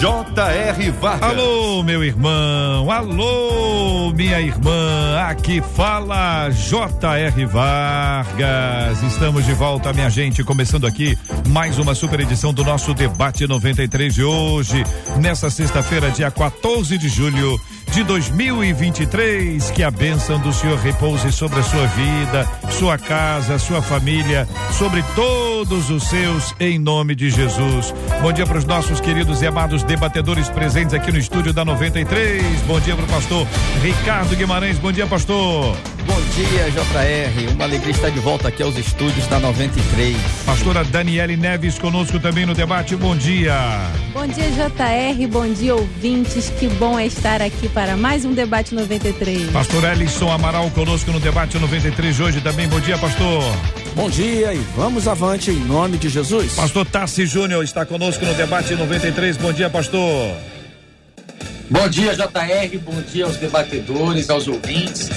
J.R. Vargas. Alô, meu irmão, alô, minha irmã, aqui fala J.R. Vargas. Estamos de volta, minha gente, começando aqui mais uma super edição do nosso Debate 93 de hoje, nessa sexta-feira, dia 14 de julho de 2023. Que a bênção do Senhor repouse sobre a sua vida, sua casa, sua família, sobre todos os seus, em nome de Jesus. Bom dia para os nossos queridos e amados debatedores presentes aqui no estúdio da 93. Bom dia para o pastor Ricardo Guimarães. Bom dia, pastor. Bom dia, JR. Uma alegria estar de volta aqui aos estúdios da 93. Pastora Daniele Neves conosco também no debate. Bom dia. Bom dia, JR. Bom dia, ouvintes. Que bom é estar aqui para mais um debate 93. Pastor Ellison Amaral conosco no debate 93 de hoje também. Bom dia, pastor. Bom dia e vamos avante em nome de Jesus. Pastor Tassi Júnior está conosco no debate 93. Bom dia, pastor. Bom dia, JR. Bom dia aos debatedores, aos ouvintes.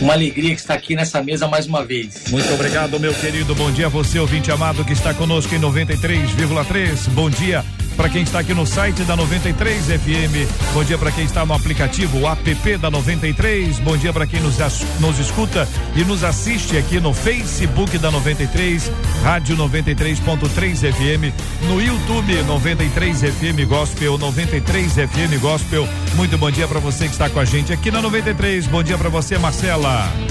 Uma alegria que está aqui nessa mesa mais uma vez. Muito obrigado, meu querido. Bom dia a você, ouvinte amado, que está conosco em 93,3. Bom dia para quem está aqui no site da 93 FM. Bom dia para quem está no aplicativo app da 93. Bom dia para quem nos, nos escuta e nos assiste aqui no Facebook da 93, Rádio 93.3 FM, no YouTube 93 FM Gospel, 93 FM Gospel. Muito bom dia para você que está com a gente aqui na 93. Bom dia para você,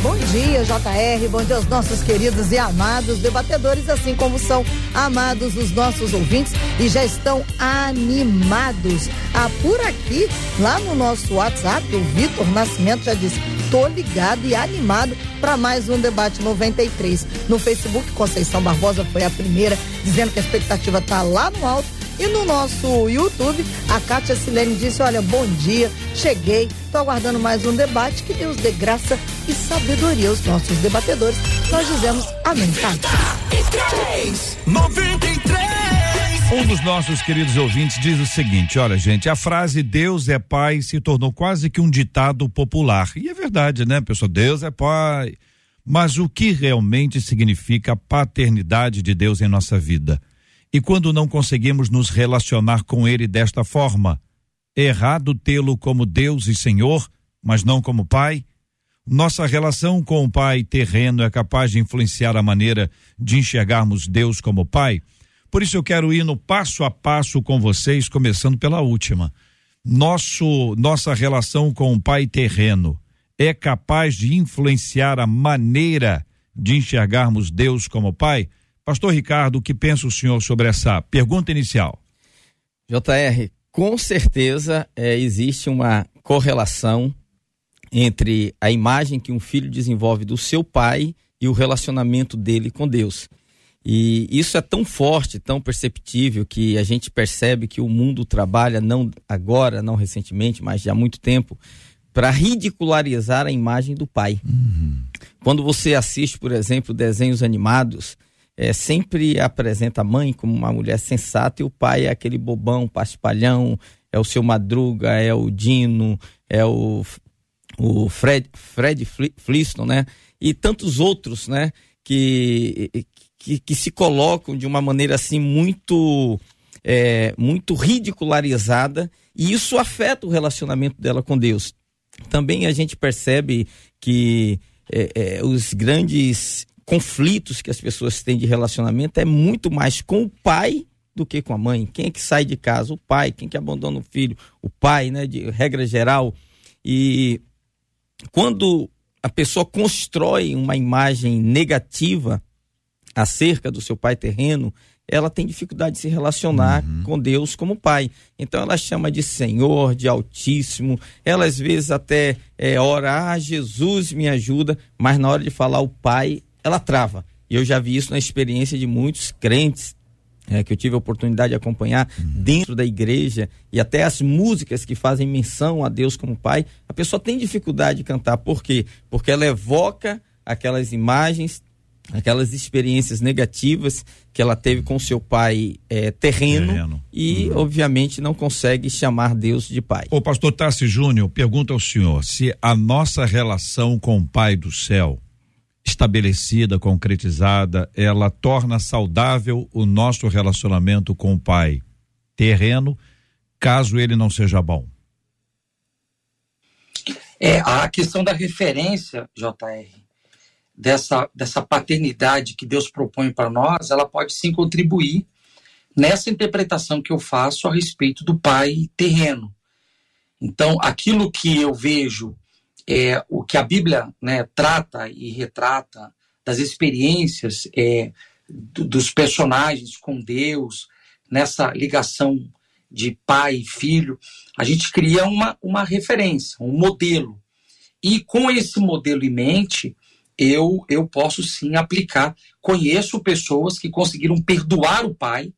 Bom dia, JR. Bom dia aos nossos queridos e amados debatedores, assim como são amados os nossos ouvintes e já estão animados. Ah, por aqui, lá no nosso WhatsApp, o Vitor Nascimento já disse: tô ligado e animado para mais um debate 93. No Facebook, Conceição Barbosa foi a primeira, dizendo que a expectativa tá lá no alto. E no nosso YouTube, a Kátia Silene disse: Olha, bom dia, cheguei, tô aguardando mais um debate. Que Deus dê graça e sabedoria aos nossos debatedores. Nós dizemos amém, tá? 93, 93. Um dos nossos queridos ouvintes diz o seguinte: olha, gente, a frase Deus é Pai se tornou quase que um ditado popular. E é verdade, né, pessoal? Deus é Pai. Mas o que realmente significa a paternidade de Deus em nossa vida? E quando não conseguimos nos relacionar com Ele desta forma, é errado tê-lo como Deus e Senhor, mas não como Pai? Nossa relação com o Pai terreno é capaz de influenciar a maneira de enxergarmos Deus como Pai? Por isso eu quero ir no passo a passo com vocês, começando pela última. Nosso nossa relação com o Pai terreno é capaz de influenciar a maneira de enxergarmos Deus como Pai? Pastor Ricardo, o que pensa o senhor sobre essa pergunta inicial? JR, com certeza é, existe uma correlação entre a imagem que um filho desenvolve do seu pai e o relacionamento dele com Deus. E isso é tão forte, tão perceptível, que a gente percebe que o mundo trabalha, não agora, não recentemente, mas já há muito tempo, para ridicularizar a imagem do pai. Uhum. Quando você assiste, por exemplo, desenhos animados, é, sempre apresenta a mãe como uma mulher sensata e o pai é aquele bobão, paspalhão, é o seu Madruga, é o Dino, é o, o Fred, Fred Flintstone, né? E tantos outros, né? Que, que, que se colocam de uma maneira assim muito é, muito ridicularizada e isso afeta o relacionamento dela com Deus. Também a gente percebe que é, é, os grandes conflitos que as pessoas têm de relacionamento é muito mais com o pai do que com a mãe. Quem é que sai de casa? O pai. Quem que abandona o filho? O pai, né? De regra geral. E quando a pessoa constrói uma imagem negativa acerca do seu pai terreno, ela tem dificuldade de se relacionar uhum. com Deus como pai. Então ela chama de Senhor, de Altíssimo. Ela às vezes até é, ora, ah, Jesus me ajuda, mas na hora de falar o pai, ela trava. E eu já vi isso na experiência de muitos crentes é, que eu tive a oportunidade de acompanhar uhum. dentro da igreja e até as músicas que fazem menção a Deus como pai. A pessoa tem dificuldade de cantar. Por quê? Porque ela evoca aquelas imagens aquelas experiências negativas que ela teve com seu pai é, terreno, terreno, e, uhum. obviamente, não consegue chamar Deus de pai. O pastor Tassi Júnior pergunta ao senhor se a nossa relação com o Pai do céu, estabelecida, concretizada, ela torna saudável o nosso relacionamento com o Pai terreno, caso ele não seja bom. É, a questão da referência, JR, dessa, dessa paternidade que Deus propõe para nós, ela pode sim contribuir nessa interpretação que eu faço a respeito do pai terreno. Então, aquilo que eu vejo, é, o que a Bíblia né, trata e retrata das experiências é, do, dos personagens com Deus, nessa ligação de pai e filho, a gente cria uma, uma referência, um modelo. E com esse modelo em mente, eu, eu posso sim aplicar. Conheço pessoas que conseguiram perdoar o pai,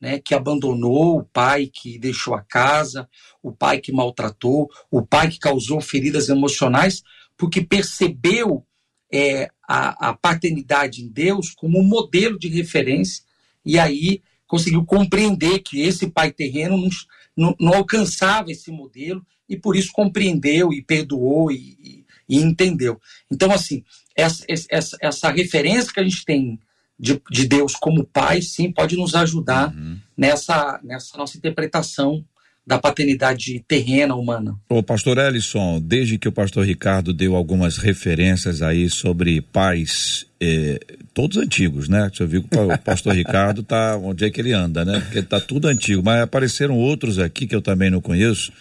né, que abandonou, o pai que deixou a casa, o pai que maltratou, o pai que causou feridas emocionais, porque percebeu é, a, a paternidade em Deus como um modelo de referência e aí conseguiu compreender que esse pai terreno não, não, alcançava esse modelo e por isso compreendeu e perdoou e, e, e entendeu. Então, assim, essa, essa, essa referência que a gente tem de, de Deus como Pai, sim, pode nos ajudar uhum. nessa, nessa nossa interpretação da paternidade terrena humana. O pastor Ellison, desde que o pastor Ricardo deu algumas referências aí sobre pais, eh, todos antigos, né? Você viu que o pastor Ricardo tá onde é que ele anda, né? Porque tá tudo antigo, mas apareceram outros aqui que eu também não conheço.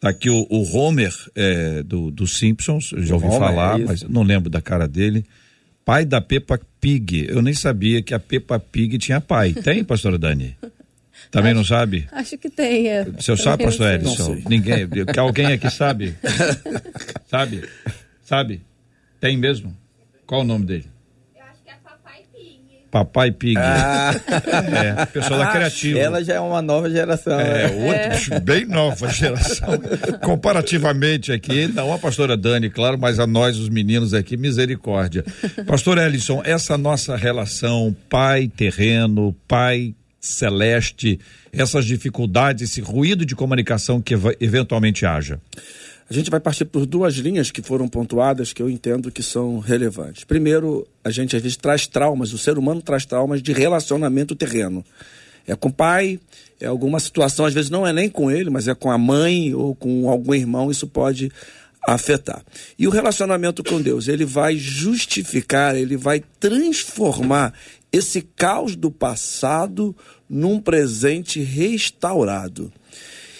Tá aqui o, o Homer é, do, do Simpsons, já ouvi Homer, falar, é mas não lembro da cara dele. Pai da Peppa Pig. Eu nem sabia que a Peppa Pig tinha pai. Tem, pastora Dani? Também acho, não sabe? Acho que tem. É. O senhor sabe, pastor Edson? Ninguém. Que alguém aqui sabe? sabe? Sabe? Tem mesmo? Qual o nome dele? Papai Pig. Ah. É, pessoa da criativa. Ela já é uma nova geração. É, né? outra, é. bem nova geração. Comparativamente aqui, não a pastora Dani, claro, mas a nós, os meninos aqui, misericórdia. Pastor Ellison, essa nossa relação pai terreno, pai celeste, essas dificuldades, esse ruído de comunicação que eventualmente haja. A gente vai partir por duas linhas que foram pontuadas que eu entendo que são relevantes. Primeiro, a gente às vezes traz traumas, o ser humano traz traumas de relacionamento terreno. É com o pai, é alguma situação, às vezes não é nem com ele, mas é com a mãe ou com algum irmão, isso pode afetar. E o relacionamento com Deus, ele vai justificar, ele vai transformar esse caos do passado num presente restaurado.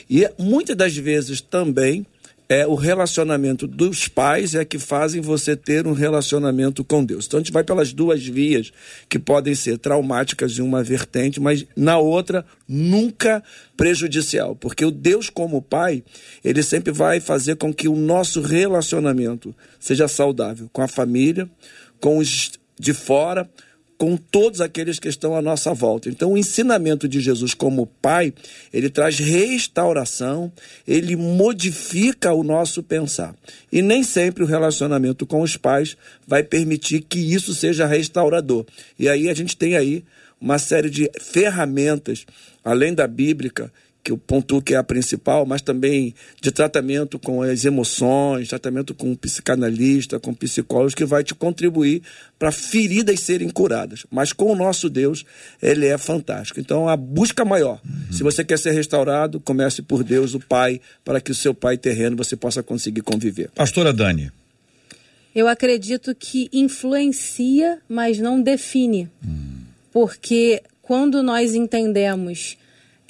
E muitas das vezes também é o relacionamento dos pais é que fazem você ter um relacionamento com Deus. Então a gente vai pelas duas vias que podem ser traumáticas em uma vertente, mas na outra nunca prejudicial, porque o Deus como pai, ele sempre vai fazer com que o nosso relacionamento seja saudável com a família, com os de fora, com todos aqueles que estão à nossa volta. Então, o ensinamento de Jesus como Pai, ele traz restauração, ele modifica o nosso pensar. E nem sempre o relacionamento com os pais vai permitir que isso seja restaurador. E aí a gente tem aí uma série de ferramentas, além da bíblica, que eu pontuo que é a principal, mas também de tratamento com as emoções, tratamento com um psicanalista, com psicólogos, que vai te contribuir para feridas serem curadas. Mas com o nosso Deus, ele é fantástico. Então, a busca maior. Uhum. Se você quer ser restaurado, comece por Deus, o Pai, para que o seu Pai terreno você possa conseguir conviver. Pastora Dani. Eu acredito que influencia, mas não define. Hum. Porque quando nós entendemos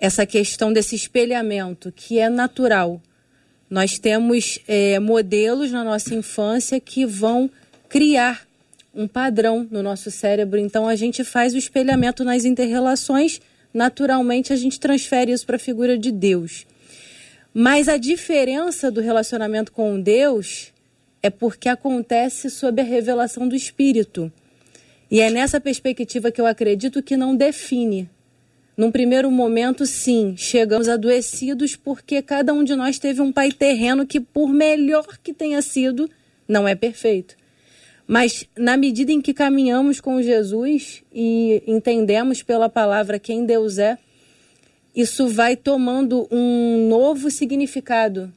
essa questão desse espelhamento que é natural. Nós temos é, modelos na nossa infância que vão criar um padrão no nosso cérebro. Então a gente faz o espelhamento nas interrelações, naturalmente a gente transfere isso para a figura de Deus. Mas a diferença do relacionamento com Deus é porque acontece sob a revelação do Espírito. E é nessa perspectiva que eu acredito que não define, num primeiro momento, sim, chegamos adoecidos porque cada um de nós teve um pai terreno que, por melhor que tenha sido, não é perfeito. Mas na medida em que caminhamos com Jesus e entendemos pela palavra quem Deus é, isso vai tomando um novo significado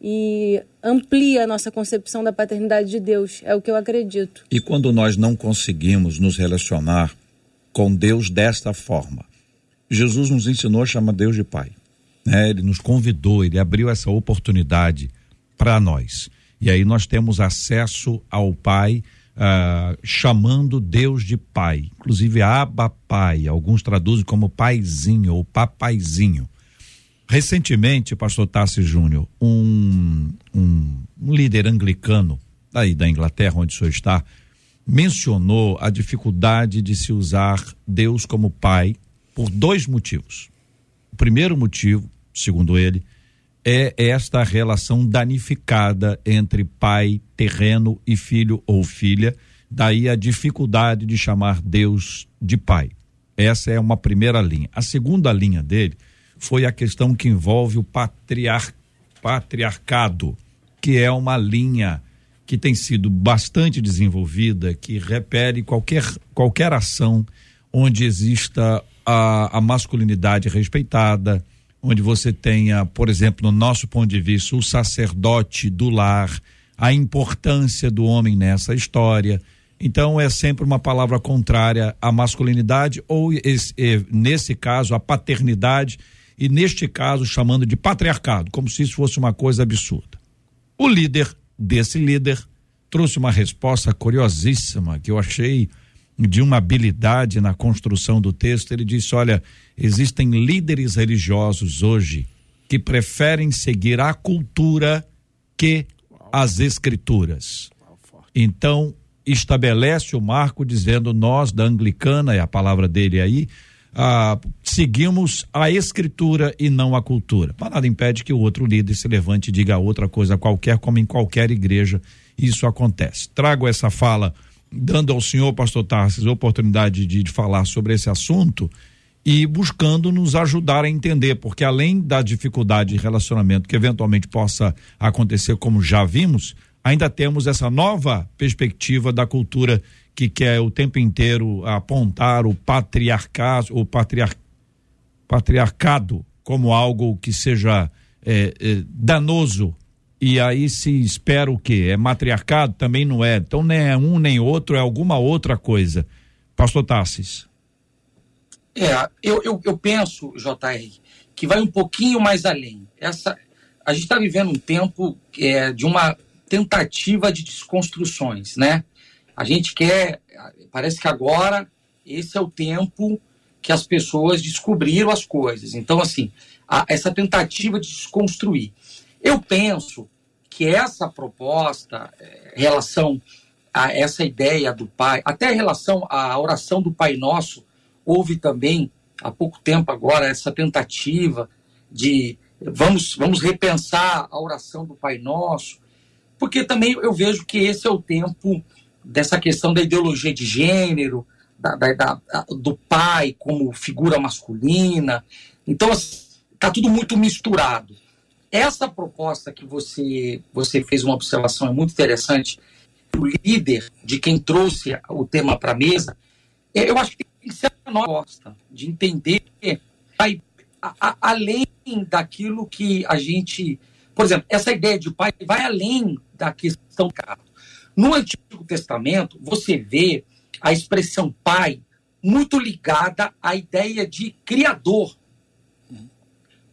e amplia a nossa concepção da paternidade de Deus, é o que eu acredito. E quando nós não conseguimos nos relacionar com Deus desta forma, Jesus nos ensinou a chamar Deus de Pai. Né? Ele nos convidou, ele abriu essa oportunidade para nós. E aí nós temos acesso ao Pai, uh, chamando Deus de Pai. Inclusive, Abba Pai. Alguns traduzem como paizinho ou papaizinho. Recentemente, pastor Tassi Júnior, um, um, um, líder anglicano aí da Inglaterra, onde o senhor está, mencionou a dificuldade de se usar Deus como pai por dois motivos. O primeiro motivo, segundo ele, é esta relação danificada entre pai terreno e filho ou filha, daí a dificuldade de chamar Deus de pai. Essa é uma primeira linha. A segunda linha dele foi a questão que envolve o patriar, patriarcado, que é uma linha que tem sido bastante desenvolvida, que repele qualquer, qualquer ação onde exista a, a masculinidade respeitada, onde você tenha, por exemplo, no nosso ponto de vista, o sacerdote do lar, a importância do homem nessa história. Então é sempre uma palavra contrária à masculinidade ou esse, nesse caso a paternidade e neste caso chamando de patriarcado, como se isso fosse uma coisa absurda. O líder desse líder trouxe uma resposta curiosíssima que eu achei de uma habilidade na construção do texto. Ele disse: Olha, existem líderes religiosos hoje que preferem seguir a cultura que as escrituras. Então, estabelece o marco dizendo: Nós, da anglicana, é a palavra dele aí, ah, seguimos a escritura e não a cultura. Mas nada impede que o outro líder se levante e diga outra coisa qualquer, como em qualquer igreja isso acontece. Trago essa fala, dando ao senhor, pastor Tarsis, a oportunidade de, de falar sobre esse assunto e buscando nos ajudar a entender, porque além da dificuldade de relacionamento que eventualmente possa acontecer, como já vimos, ainda temos essa nova perspectiva da cultura que quer o tempo inteiro apontar o patriarcado, o patriar, patriarcado como algo que seja é, é, danoso. E aí se espera o quê? É matriarcado? Também não é. Então nem é um nem outro, é alguma outra coisa. Pastor Tassis. É, eu, eu, eu penso, JR, que vai um pouquinho mais além. Essa, a gente está vivendo um tempo é, de uma tentativa de desconstruções, né? A gente quer, parece que agora esse é o tempo que as pessoas descobriram as coisas. Então, assim, a, essa tentativa de desconstruir. Eu penso que essa proposta, é, relação a essa ideia do Pai, até a relação à oração do Pai Nosso, houve também, há pouco tempo agora, essa tentativa de vamos, vamos repensar a oração do Pai Nosso, porque também eu vejo que esse é o tempo dessa questão da ideologia de gênero, da, da, da, do pai como figura masculina. Então, está tudo muito misturado. Essa proposta que você, você fez uma observação é muito interessante. O líder de quem trouxe o tema para a mesa, é, eu acho que tem que ser a nossa proposta de entender a, a, além daquilo que a gente. Por exemplo, essa ideia de pai vai além da questão do no Antigo Testamento, você vê a expressão pai muito ligada à ideia de criador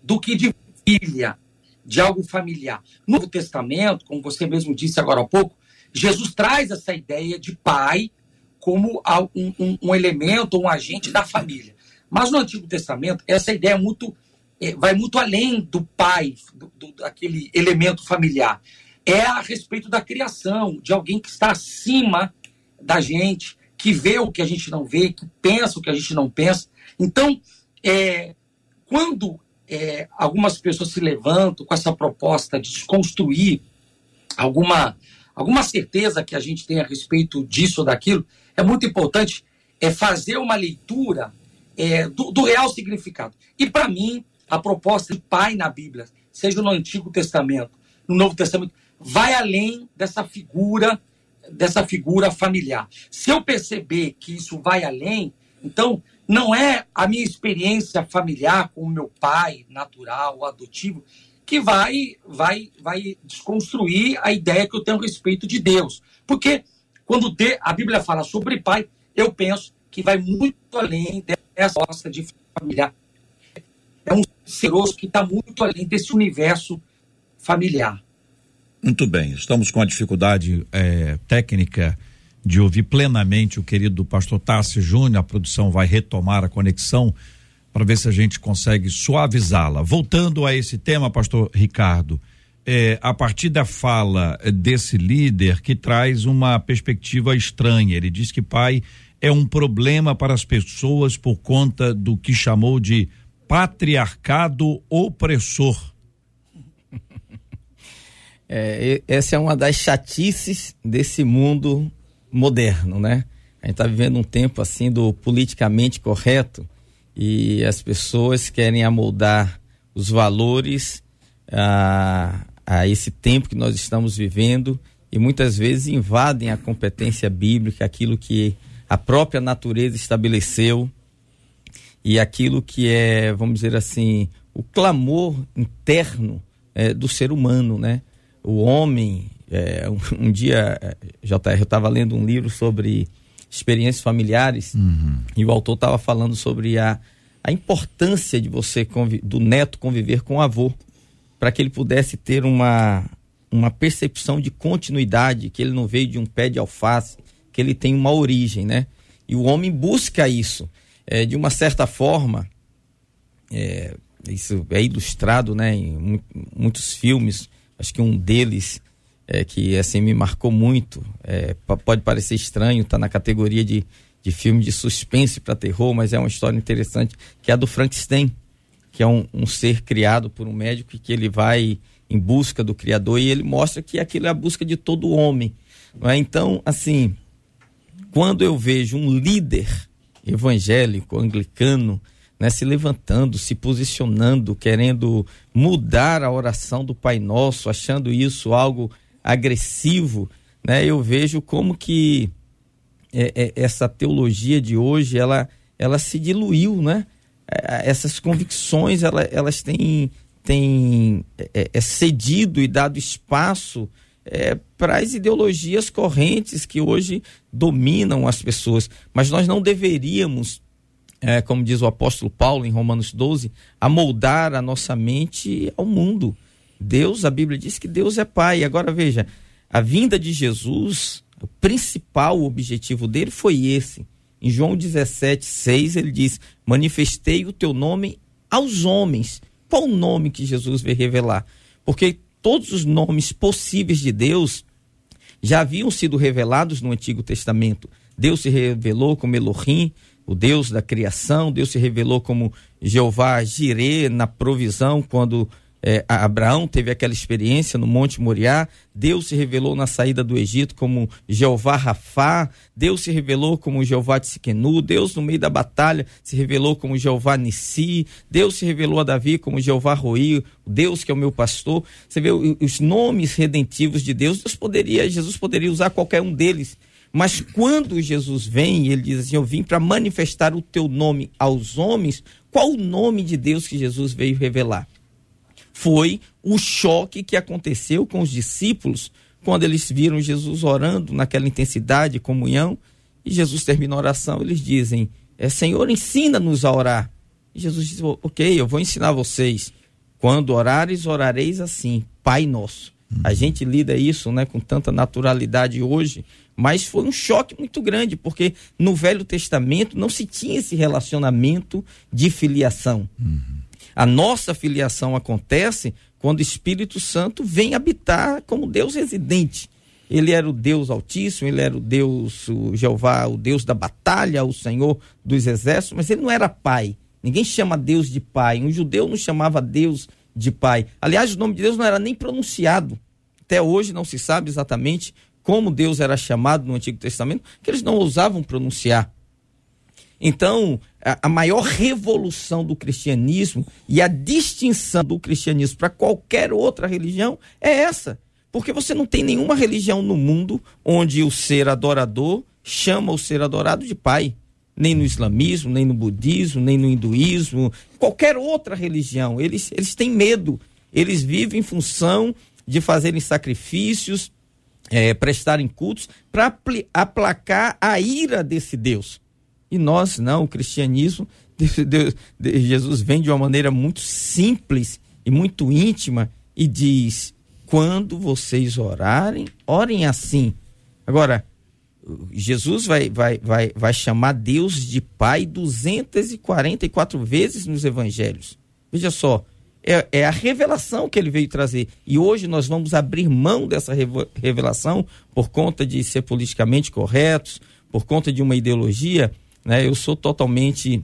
do que de filha, de algo familiar. No Novo Testamento, como você mesmo disse agora há pouco, Jesus traz essa ideia de pai como um, um, um elemento, um agente da família. Mas no Antigo Testamento, essa ideia é muito, é, vai muito além do pai, do, do, daquele elemento familiar é a respeito da criação, de alguém que está acima da gente, que vê o que a gente não vê, que pensa o que a gente não pensa. Então, é, quando é, algumas pessoas se levantam com essa proposta de desconstruir alguma, alguma certeza que a gente tem a respeito disso ou daquilo, é muito importante é fazer uma leitura é, do, do real significado. E, para mim, a proposta de pai na Bíblia, seja no Antigo Testamento, no Novo Testamento, vai além dessa figura dessa figura familiar. Se eu perceber que isso vai além, então não é a minha experiência familiar com o meu pai natural adotivo que vai vai vai desconstruir a ideia que eu tenho a respeito de Deus. Porque quando a Bíblia fala sobre pai, eu penso que vai muito além dessa nossa de familiar. É um seroso que está muito além desse universo familiar. Muito bem, estamos com a dificuldade é, técnica de ouvir plenamente o querido pastor Tássio Júnior. A produção vai retomar a conexão para ver se a gente consegue suavizá-la. Voltando a esse tema, pastor Ricardo, é, a partir da fala desse líder que traz uma perspectiva estranha. Ele diz que pai é um problema para as pessoas por conta do que chamou de patriarcado opressor. É, essa é uma das chatices desse mundo moderno, né? A gente está vivendo um tempo assim do politicamente correto e as pessoas querem amoldar os valores a, a esse tempo que nós estamos vivendo e muitas vezes invadem a competência bíblica, aquilo que a própria natureza estabeleceu e aquilo que é, vamos dizer assim, o clamor interno é, do ser humano, né? O homem, é, um, um, dia, é, JR, eu estava lendo um livro sobre experiências familiares uhum. e o autor estava falando sobre a, a importância de você, do neto conviver com o avô, para que ele pudesse ter uma, uma percepção de continuidade, que ele não veio de um pé de alface, que ele tem uma origem, né? E o homem busca isso. É, de uma certa forma, é, isso é ilustrado né, em muitos filmes, acho que um deles é, que assim me marcou muito. É, pode parecer estranho, está na categoria de, de filme de suspense para terror, mas é uma história interessante, que é a do Frankenstein, que é um, um, ser criado por um médico e que ele vai em busca do Criador e ele mostra que aquilo é a busca de todo homem. É? Então, assim, quando eu vejo um líder evangélico, anglicano, né, se levantando, se posicionando, querendo mudar a oração do Pai Nosso, achando isso algo agressivo, né, eu vejo como que é, é, essa teologia de hoje ela, ela se diluiu, né? É, essas convicções ela, elas têm, têm é, é cedido e dado espaço é, para as ideologias correntes que hoje dominam as pessoas. Mas nós não deveríamos é, como diz o apóstolo Paulo em Romanos 12, amoldar a nossa mente ao mundo. Deus, a Bíblia diz que Deus é Pai. Agora veja, a vinda de Jesus, o principal objetivo dele foi esse. Em João 17, 6, ele diz: Manifestei o teu nome aos homens. Qual o nome que Jesus veio revelar? Porque todos os nomes possíveis de Deus já haviam sido revelados no Antigo Testamento. Deus se revelou como Elohim, o Deus da criação, Deus se revelou como Jeová Jirê na provisão quando é, Abraão teve aquela experiência no Monte Moriá, Deus se revelou na saída do Egito como Jeová Rafá, Deus se revelou como Jeová Tsiquenu, Deus no meio da batalha se revelou como Jeová Nissi, Deus se revelou a Davi como Jeová Roi, Deus que é o meu pastor. Você vê os nomes redentivos de Deus, Deus poderia, Jesus poderia usar qualquer um deles mas quando Jesus vem, ele diz assim: Eu vim para manifestar o teu nome aos homens. Qual o nome de Deus que Jesus veio revelar? Foi o choque que aconteceu com os discípulos quando eles viram Jesus orando naquela intensidade, comunhão. E Jesus termina a oração, eles dizem: é, Senhor, ensina-nos a orar. E Jesus diz: Ok, eu vou ensinar vocês. Quando orares, orareis assim, Pai Nosso. A gente lida isso né, com tanta naturalidade hoje, mas foi um choque muito grande, porque no Velho Testamento não se tinha esse relacionamento de filiação. Uhum. A nossa filiação acontece quando o Espírito Santo vem habitar como Deus residente. Ele era o Deus Altíssimo, ele era o Deus, o Jeová, o Deus da batalha, o Senhor dos exércitos, mas ele não era pai. Ninguém chama Deus de pai. Um judeu não chamava Deus de pai. Aliás, o nome de Deus não era nem pronunciado. Até hoje não se sabe exatamente como Deus era chamado no Antigo Testamento, que eles não ousavam pronunciar. Então, a, maior revolução do cristianismo e a distinção do cristianismo para qualquer outra religião é essa. Porque você não tem nenhuma religião no mundo onde o ser adorador chama o ser adorado de pai. Nem no islamismo, nem no budismo, nem no hinduísmo, qualquer outra religião. Eles, eles têm medo. Eles vivem em função de fazerem sacrifícios, é, prestarem cultos, para aplacar a ira desse Deus. E nós, não, o cristianismo, Deus, Jesus vem de uma maneira muito simples e muito íntima e diz: quando vocês orarem, orem assim. Agora, Jesus vai, vai, vai, vai chamar Deus de Pai 244 vezes nos evangelhos. Veja só, é, é, a revelação que ele veio trazer. E hoje nós vamos abrir mão dessa revelação por conta de ser politicamente corretos, por conta de uma ideologia. Né? Eu sou totalmente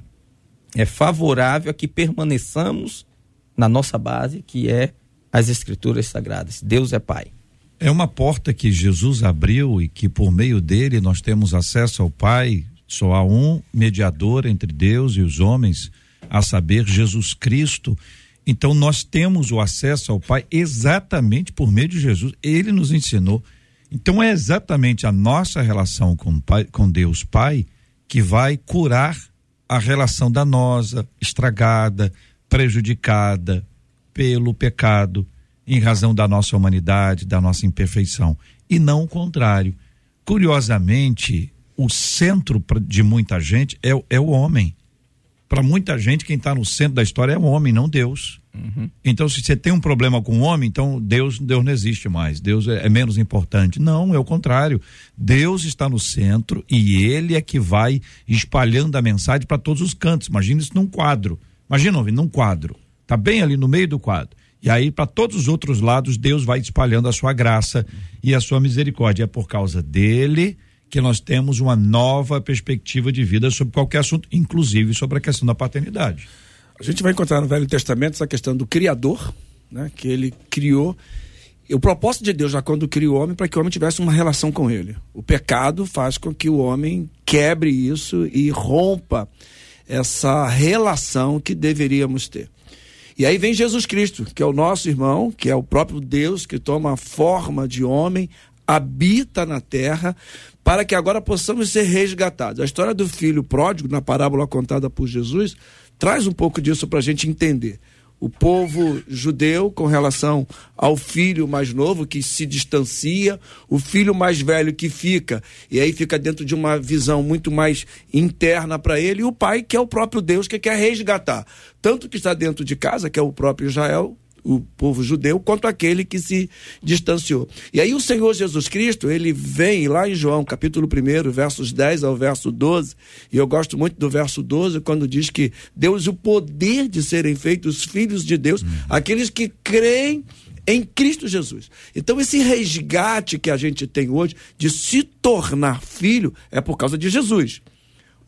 é, favorável a que permaneçamos na nossa base, que é as Escrituras Sagradas. Deus é Pai. É uma porta que Jesus abriu e que por meio dele nós temos acesso ao Pai. Só há um mediador entre Deus e os homens, a saber, Jesus Cristo. Então nós temos o acesso ao Pai exatamente por meio de Jesus. Ele nos ensinou. Então é exatamente a nossa relação com, pai, com Deus Pai que vai curar a relação danosa, estragada, prejudicada pelo pecado em razão da nossa humanidade, da nossa imperfeição, e não o contrário. Curiosamente, o centro de muita gente é, é o homem. Para muita gente, quem está no centro da história é o homem, não Deus. Uhum. Então, se você tem um problema com o homem, então Deus, Deus não existe mais. Deus é, é menos importante. Não, é o contrário. Deus está no centro e ele é que vai espalhando a mensagem para todos os cantos. Imagina isso num quadro. Imagina, num quadro. Está bem ali no meio do quadro. E aí, para todos os outros lados, Deus vai espalhando a sua graça e a sua misericórdia. É por causa dele que nós temos uma nova perspectiva de vida sobre qualquer assunto, inclusive sobre a questão da paternidade. A gente vai encontrar no Velho Testamento essa questão do Criador, né, que ele criou. O propósito de Deus, já quando criou o homem, para que o homem tivesse uma relação com ele. O pecado faz com que o homem quebre isso e rompa essa relação que deveríamos ter. E aí vem Jesus Cristo, que é o nosso irmão, que é o próprio Deus que toma a forma de homem, habita na terra, para que agora possamos ser resgatados. A história do filho pródigo, na parábola contada por Jesus, traz um pouco disso para a gente entender o povo judeu com relação ao filho mais novo que se distancia, o filho mais velho que fica, e aí fica dentro de uma visão muito mais interna para ele, e o pai que é o próprio Deus que quer resgatar, tanto que está dentro de casa, que é o próprio Israel, o povo judeu quanto aquele que se distanciou. E aí o Senhor Jesus Cristo, ele vem lá em João, capítulo 1, versos 10 ao verso 12, e eu gosto muito do verso 12, quando diz que Deus o poder de serem feitos filhos de Deus, uhum. aqueles que creem em Cristo Jesus. Então, esse resgate que a gente tem hoje de se tornar filho é por causa de Jesus.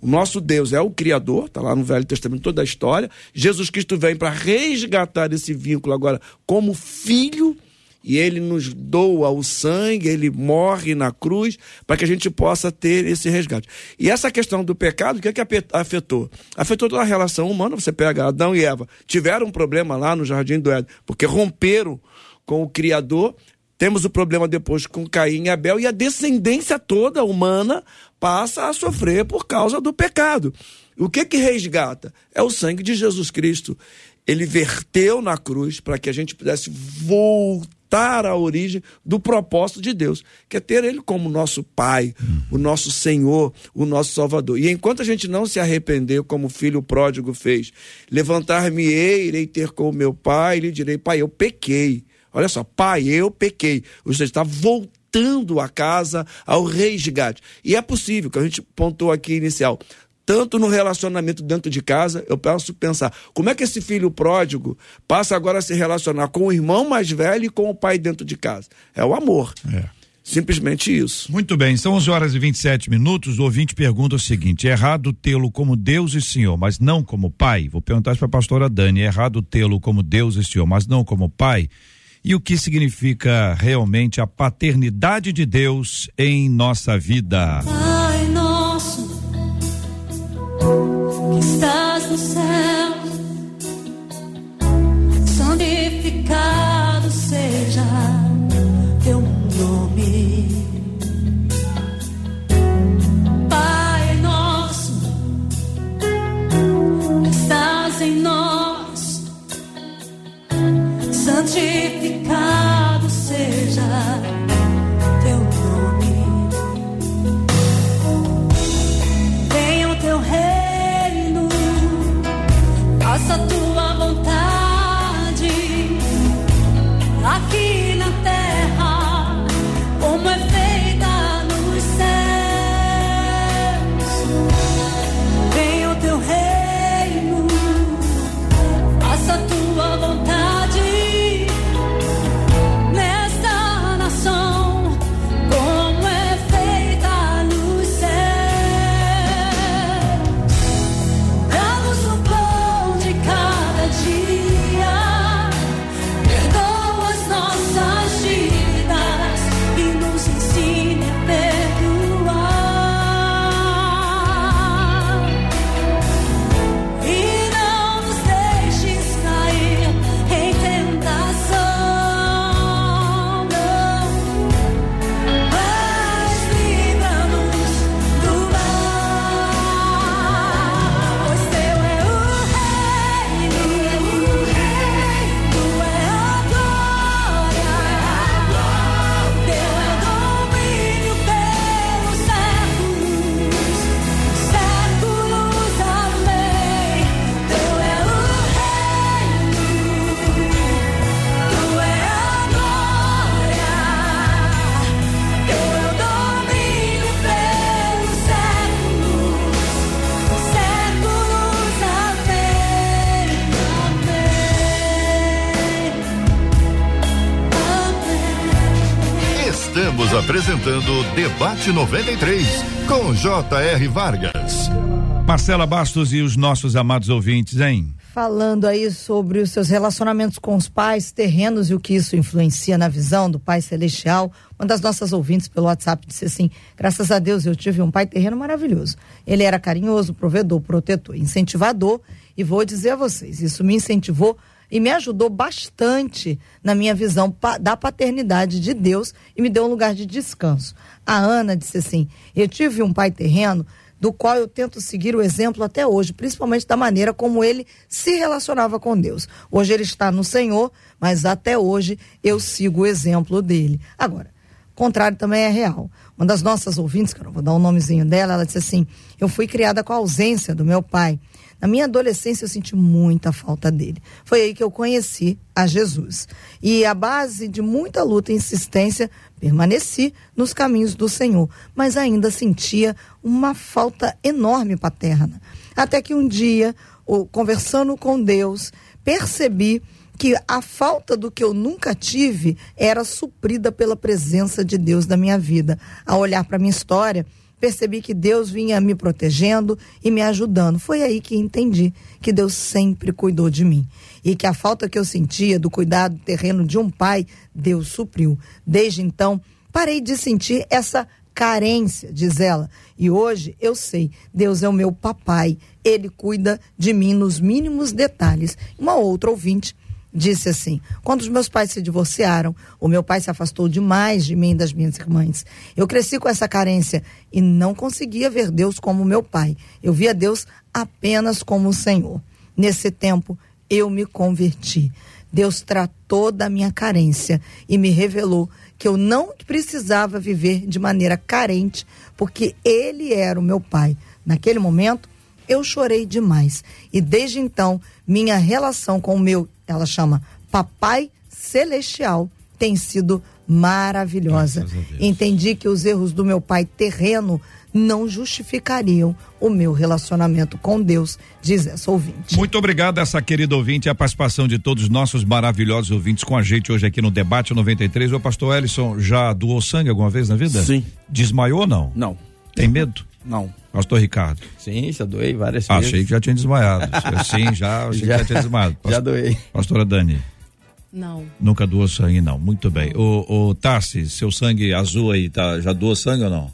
O nosso Deus é o Criador, está lá no Velho Testamento toda a história. Jesus Cristo vem para resgatar esse vínculo agora como filho e ele nos doa o sangue, ele morre na cruz para que a gente possa ter esse resgate. E essa questão do pecado, o que é que afetou? Afetou toda a relação humana. Você pega Adão e Eva, tiveram um problema lá no jardim do Éden, porque romperam com o Criador. Temos o problema depois com Caim e Abel e a descendência toda humana passa a sofrer por causa do pecado. O que que resgata? É o sangue de Jesus Cristo. Ele verteu na cruz para que a gente pudesse voltar à origem do propósito de Deus, que é ter Ele como nosso Pai, o nosso Senhor, o nosso Salvador. E enquanto a gente não se arrepender, como o filho pródigo fez, levantar-me-ei, irei ter com o meu pai, lhe direi, pai, eu pequei. Olha só, pai, eu pequei. Você está voltando voltando a casa ao resgate. E é possível, que a gente pontou aqui inicial, tanto no relacionamento dentro de casa, eu posso pensar, como é que esse filho pródigo passa agora a se relacionar com o irmão mais velho e com o pai dentro de casa? É o amor. É. Simplesmente isso. Muito bem, são 11 horas e 27 minutos. O ouvinte pergunta o seguinte: é errado tê-lo como Deus e Senhor, mas não como Pai? Vou perguntar isso para a pastora Dani: é errado tê-lo como Deus e Senhor, mas não como Pai? E o que significa realmente a paternidade de Deus em nossa vida. Pai nosso, que estás no céu, apresentando Debate 93 com J.R. Vargas. Marcela Bastos e os nossos amados ouvintes, hein? Falando aí sobre os seus relacionamentos com os pais terrenos e o que isso influencia na visão do Pai Celestial. Uma das nossas ouvintes pelo WhatsApp disse assim: graças a Deus eu tive um pai terreno maravilhoso. Ele era carinhoso, provedor, protetor, incentivador. E vou dizer a vocês, isso me incentivou e me ajudou bastante na minha visão da paternidade de Deus e me deu um lugar de descanso. A Ana disse assim: Eu tive um pai terreno do qual eu tento seguir o exemplo até hoje, principalmente da maneira como ele se relacionava com Deus. Hoje ele está no Senhor, mas até hoje eu sigo o exemplo dele. Agora, contrário também é real. Uma das nossas ouvintes, que eu vou dar o um nomezinho dela, ela disse assim: Eu fui criada com a ausência do meu pai. Na minha adolescência eu senti muita falta dele. Foi aí que eu conheci a Jesus. E a base de muita luta e insistência, permaneci nos caminhos do Senhor, mas ainda sentia uma falta enorme paterna. Até que um dia, conversando com Deus, percebi que a falta do que eu nunca tive era suprida pela presença de Deus na minha vida. Ao olhar para minha história, percebi que Deus vinha me protegendo e me ajudando. Foi aí que entendi que Deus sempre cuidou de mim e que a falta que eu sentia do cuidado terreno de um pai, Deus supriu. Desde então, parei de sentir essa carência, diz ela. E hoje eu sei, Deus é o meu papai, ele cuida de mim nos mínimos detalhes. Uma outra ouvinte disse assim: quando os meus pais se divorciaram, o meu pai se afastou demais de mim e das minhas irmãs. Eu cresci com essa carência e não conseguia ver Deus como meu pai. Eu via Deus apenas como o Senhor. Nesse tempo, eu me converti. Deus tratou da minha carência e me revelou que eu não precisava viver de maneira carente, porque Ele era o meu pai. Naquele momento, eu chorei demais. E desde então, minha relação com o meu ela chama Papai Celestial, tem sido maravilhosa. Entendi que os erros do meu pai terreno não justificariam o meu relacionamento com Deus, diz essa ouvinte. Muito obrigado essa querida ouvinte e a participação de todos os nossos maravilhosos ouvintes com a gente hoje aqui no Debate 93. O pastor Ellison já doou sangue alguma vez na vida? Sim. Desmaiou ou não? Não. Tem medo? Não. Pastor Ricardo. Sim, já doei várias ah, vezes. Achei que já tinha desmaiado. Sim, já, achei já, que já tinha desmaiado. já doei. Pastora Dani. Não. Nunca doou sangue, não. Muito bem. O, o Tassi, seu sangue azul aí, tá, já doou sangue ou não?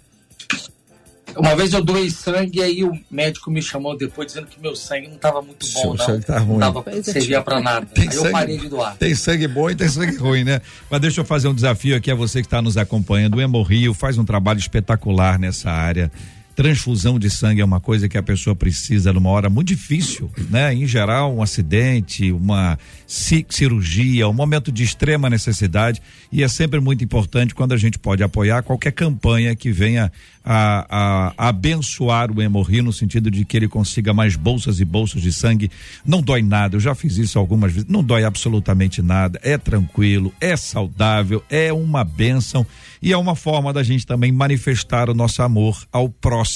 Uma vez eu doei sangue e aí o médico me chamou depois dizendo que meu sangue não estava muito bom, seu não. sangue tá ruim. Não tava, servia para nada. Tem aí sangue, eu parei de doar. Tem sangue bom e tem sangue ruim, né? Mas deixa eu fazer um desafio aqui a você que está nos acompanhando. O Hemorrio faz um trabalho espetacular nessa área transfusão de sangue é uma coisa que a pessoa precisa numa hora muito difícil, né? Em geral, um acidente, uma cirurgia, um momento de extrema necessidade e é sempre muito importante quando a gente pode apoiar qualquer campanha que venha a, a, a abençoar o hemorrio no sentido de que ele consiga mais bolsas e bolsas de sangue. Não dói nada, eu já fiz isso algumas vezes, não dói absolutamente nada, é tranquilo, é saudável, é uma bênção e é uma forma da gente também manifestar o nosso amor ao próximo.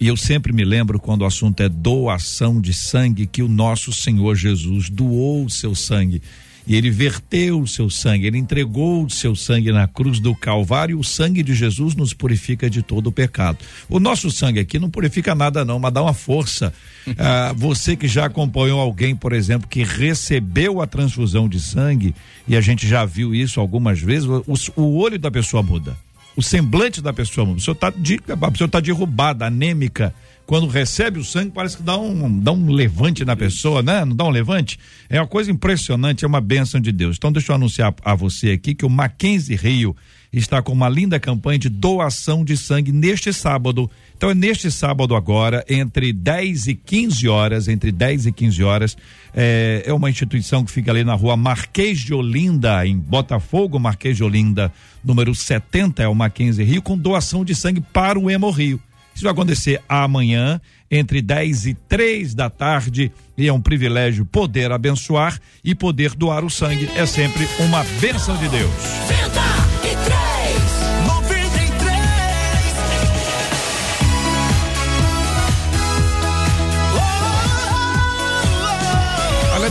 E eu sempre me lembro quando o assunto é doação de sangue que o nosso Senhor Jesus doou o seu sangue e ele verteu o seu sangue, ele entregou o seu sangue na cruz do Calvário. O sangue de Jesus nos purifica de todo o pecado. O nosso sangue aqui não purifica nada, não, mas dá uma força. ah, você que já acompanhou alguém, por exemplo, que recebeu a transfusão de sangue, e a gente já viu isso algumas vezes, o, o olho da pessoa muda. O semblante da pessoa. A pessoa está de, tá derrubada, anêmica quando recebe o sangue, parece que dá um, dá um levante na pessoa, né? Não dá um levante? É uma coisa impressionante, é uma bênção de Deus. Então, deixa eu anunciar a você aqui que o Mackenzie Rio está com uma linda campanha de doação de sangue neste sábado. Então é neste sábado agora, entre 10 e 15 horas, entre 10 e 15 horas, é, é uma instituição que fica ali na rua Marquês de Olinda, em Botafogo, Marquês de Olinda, número 70, é o Mackenzie Rio, com doação de sangue para o Hemo Rio. Isso vai acontecer amanhã, entre 10 e 3 da tarde, e é um privilégio poder abençoar e poder doar o sangue. É sempre uma bênção de Deus. 93,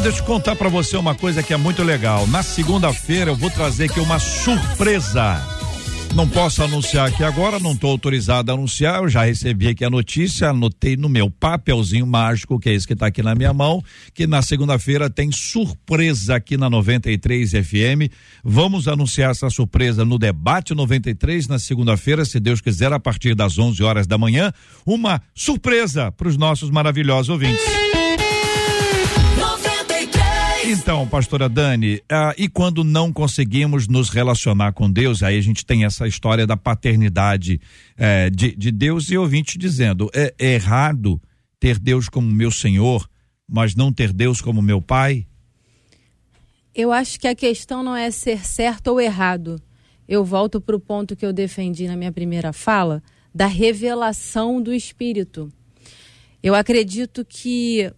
93. Olha, deixa eu contar para você uma coisa que é muito legal. Na segunda-feira eu vou trazer aqui uma surpresa. Não posso anunciar aqui agora, não estou autorizado a anunciar. Eu já recebi aqui a notícia, anotei no meu papelzinho mágico, que é esse que está aqui na minha mão, que na segunda-feira tem surpresa aqui na 93 FM. Vamos anunciar essa surpresa no debate 93 na segunda-feira, se Deus quiser, a partir das 11 horas da manhã. Uma surpresa para os nossos maravilhosos ouvintes. Então, pastora Dani, ah, e quando não conseguimos nos relacionar com Deus, aí a gente tem essa história da paternidade eh, de, de, Deus e ouvinte dizendo: é, é errado ter Deus como meu Senhor, mas não ter Deus como meu Pai? Eu acho que a questão não é ser certo ou errado. Eu volto para o ponto que eu defendi na minha primeira fala, da revelação do Espírito. Eu acredito que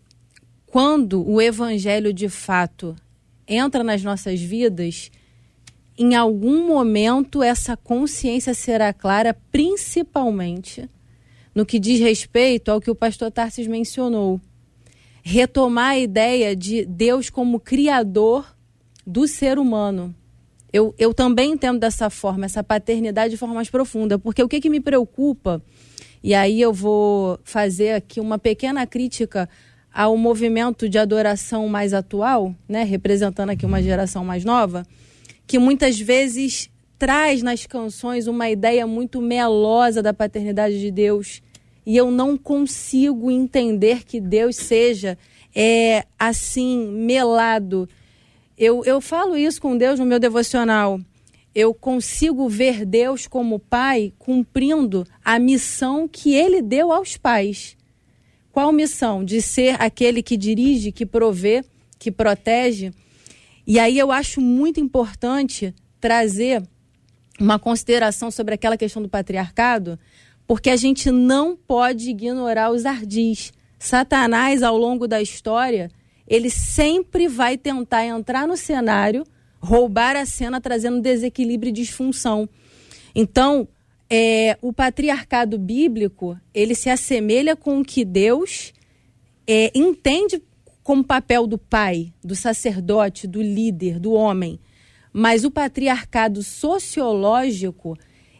quando o evangelho de fato entra nas nossas vidas, em algum momento essa consciência será clara, principalmente no que diz respeito ao que o pastor Tarsis mencionou. Retomar a ideia de Deus como criador do ser humano. Eu, eu também entendo dessa forma, essa paternidade de forma mais profunda, porque o que, que me preocupa, e aí eu vou fazer aqui uma pequena crítica ao movimento de adoração mais atual, né, representando aqui uma geração mais nova, que muitas vezes traz nas canções uma ideia muito melosa da paternidade de Deus. E eu não consigo entender que Deus seja é, assim, melado. Eu, eu falo isso com Deus no meu devocional. Eu consigo ver Deus como pai cumprindo a missão que ele deu aos pais. Qual missão? De ser aquele que dirige, que provê, que protege. E aí eu acho muito importante trazer uma consideração sobre aquela questão do patriarcado, porque a gente não pode ignorar os ardis. Satanás, ao longo da história, ele sempre vai tentar entrar no cenário, roubar a cena, trazendo desequilíbrio e disfunção. Então, é, o patriarcado bíblico ele se assemelha com o que Deus é, entende como papel do pai, do sacerdote, do líder, do homem. Mas o patriarcado sociológico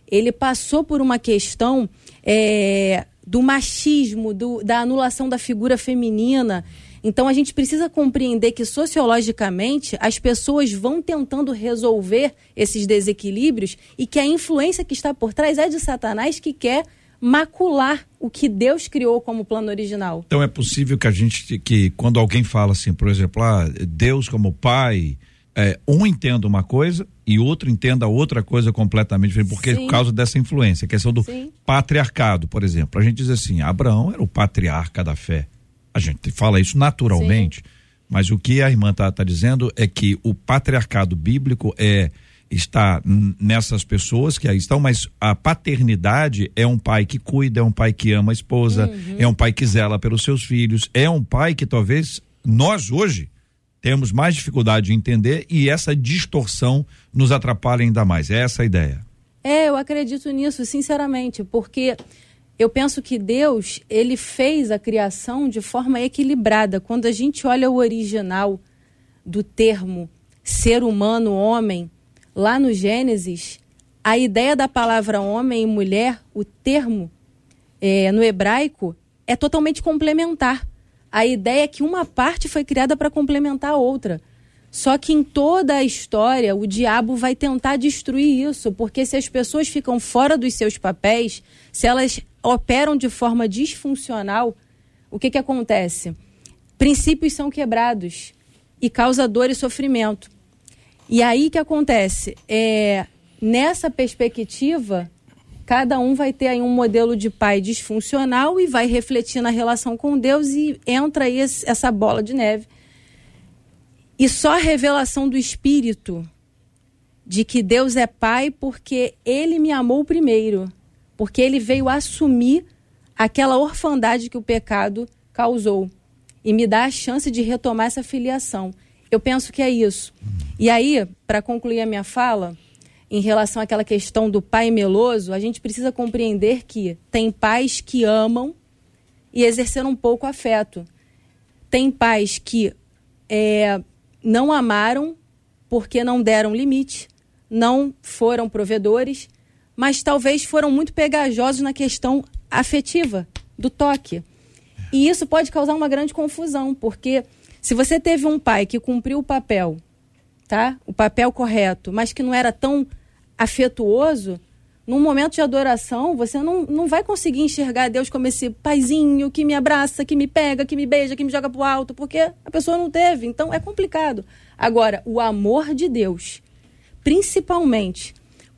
ele passou por uma questão é, do machismo, do, da anulação da figura feminina. Então a gente precisa compreender que sociologicamente as pessoas vão tentando resolver esses desequilíbrios e que a influência que está por trás é de Satanás que quer macular o que Deus criou como plano original. Então é possível que a gente que quando alguém fala assim, por exemplo, ah, Deus como pai, é, um entenda uma coisa e outro entenda outra coisa completamente diferente, porque Sim. por causa dessa influência, a questão do Sim. patriarcado, por exemplo. A gente diz assim, Abraão era o patriarca da fé. A gente fala isso naturalmente, Sim. mas o que a irmã está tá dizendo é que o patriarcado bíblico é está nessas pessoas que aí estão, mas a paternidade é um pai que cuida, é um pai que ama a esposa, uhum. é um pai que zela pelos seus filhos, é um pai que talvez nós hoje temos mais dificuldade de entender e essa distorção nos atrapalha ainda mais. É essa a ideia. É, eu acredito nisso, sinceramente, porque eu penso que Deus, ele fez a criação de forma equilibrada. Quando a gente olha o original do termo ser humano, homem, lá no Gênesis, a ideia da palavra homem e mulher, o termo é, no hebraico, é totalmente complementar. A ideia é que uma parte foi criada para complementar a outra. Só que em toda a história, o diabo vai tentar destruir isso, porque se as pessoas ficam fora dos seus papéis, se elas operam de forma disfuncional, o que, que acontece? Princípios são quebrados e causa dor e sofrimento. E aí que acontece? É, nessa perspectiva, cada um vai ter aí um modelo de pai disfuncional e vai refletir na relação com Deus e entra aí essa bola de neve. E só a revelação do Espírito de que Deus é pai porque ele me amou primeiro porque ele veio assumir aquela orfandade que o pecado causou e me dá a chance de retomar essa filiação. Eu penso que é isso. E aí, para concluir a minha fala, em relação àquela questão do pai meloso, a gente precisa compreender que tem pais que amam e exerceram um pouco afeto. Tem pais que é, não amaram porque não deram limite, não foram provedores, mas talvez foram muito pegajosos na questão afetiva, do toque. E isso pode causar uma grande confusão, porque se você teve um pai que cumpriu o papel, tá? O papel correto, mas que não era tão afetuoso, num momento de adoração, você não, não vai conseguir enxergar Deus como esse paizinho que me abraça, que me pega, que me beija, que me joga pro alto, porque a pessoa não teve. Então é complicado. Agora, o amor de Deus, principalmente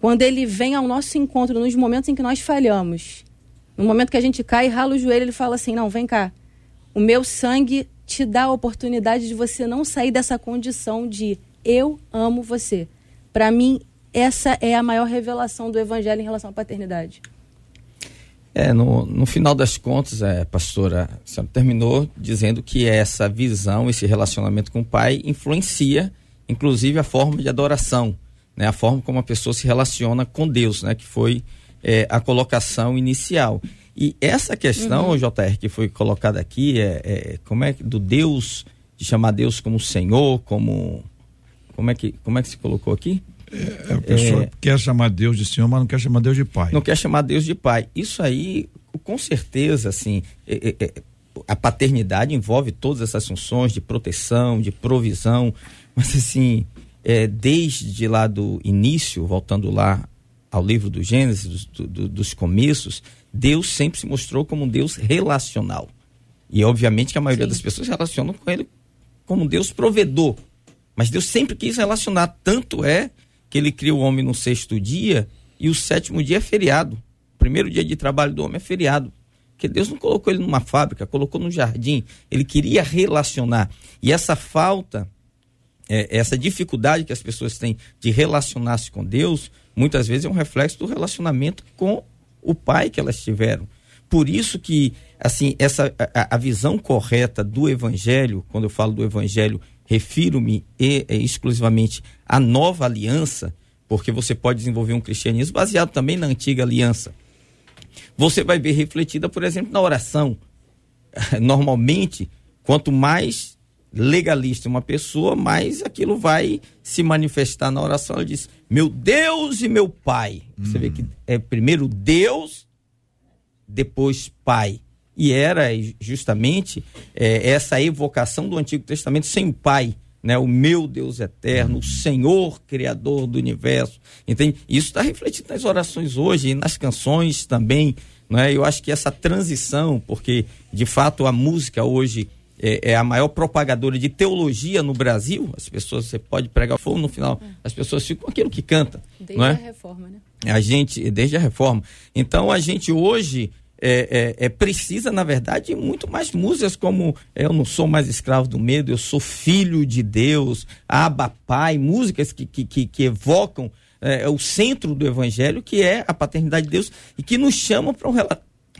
quando ele vem ao nosso encontro nos momentos em que nós falhamos, no momento que a gente cai e rala o joelho, ele fala assim: Não, vem cá. O meu sangue te dá a oportunidade de você não sair dessa condição de eu amo você. Para mim, essa é a maior revelação do evangelho em relação à paternidade. É, no, no final das contas, é, pastora, a terminou dizendo que essa visão, esse relacionamento com o pai influencia, inclusive, a forma de adoração, né? A forma como a pessoa se relaciona com Deus, né? Que foi é, a colocação inicial. E essa questão, uhum. JR, que foi colocada aqui, é, é, como é do Deus, de chamar Deus como Senhor, como. Como é que, como é que se colocou aqui? É, a pessoa é, quer chamar Deus de Senhor, mas não quer chamar Deus de Pai. Não quer chamar Deus de Pai. Isso aí, com certeza, assim, é, é, é, a paternidade envolve todas essas funções de proteção, de provisão, mas assim, é, desde lá do início, voltando lá ao livro do Gênesis, do, do, dos começos, Deus sempre se mostrou como um Deus relacional. E obviamente que a maioria Sim. das pessoas relacionam com ele como um Deus provedor. Mas Deus sempre quis relacionar, tanto é que ele cria o homem no sexto dia e o sétimo dia é feriado. O primeiro dia de trabalho do homem é feriado. Porque Deus não colocou ele numa fábrica, colocou no jardim. Ele queria relacionar. E essa falta, é, essa dificuldade que as pessoas têm de relacionar-se com Deus, muitas vezes é um reflexo do relacionamento com o pai que elas tiveram. Por isso que, assim, essa a, a visão correta do evangelho, quando eu falo do evangelho refiro-me exclusivamente à nova aliança, porque você pode desenvolver um cristianismo baseado também na antiga aliança. Você vai ver refletida, por exemplo, na oração. Normalmente, quanto mais legalista uma pessoa, mais aquilo vai se manifestar na oração. Ela diz: Meu Deus e meu Pai. Hum. Você vê que é primeiro Deus, depois Pai. E era justamente é, essa evocação do Antigo Testamento sem o Pai, né? O meu Deus eterno, o Senhor Criador do universo. Entende? Isso está refletido nas orações hoje e nas canções também. Né? Eu acho que essa transição, porque de fato a música hoje é, é, a maior propagadora de teologia no Brasil. As pessoas, você pode pregar fogo no final, as pessoas ficam com aquilo que canta. Desde é? a reforma, né? A gente, desde a reforma. Então a gente hoje é, é, é, precisa, na verdade, muito mais músicas como Eu Não Sou Mais Escravo do Medo, Eu Sou Filho de Deus, Abba Pai, músicas que, que, que, que evocam é, o centro do Evangelho, que é a paternidade de Deus, e que nos chamam para um